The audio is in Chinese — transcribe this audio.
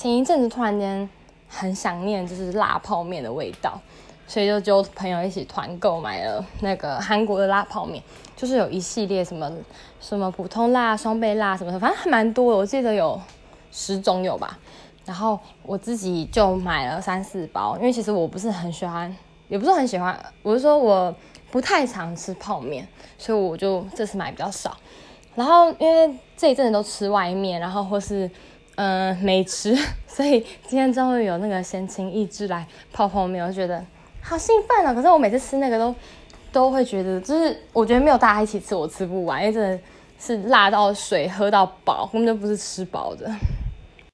前一阵子突然间很想念就是辣泡面的味道，所以就就朋友一起团购买了那个韩国的辣泡面，就是有一系列什么什么普通辣、双倍辣什么的，反正还蛮多的，我记得有十种有吧。然后我自己就买了三四包，因为其实我不是很喜欢，也不是很喜欢，我是说我不太常吃泡面，所以我就这次买比较少。然后因为这一阵子都吃外面，然后或是嗯没吃，所以今天终于有那个闲情逸致来泡泡面，我觉得好兴奋啊！可是我每次吃那个都都会觉得，就是我觉得没有大家一起吃我吃不完，因为真的是辣到水喝到饱，根本就不是吃饱的。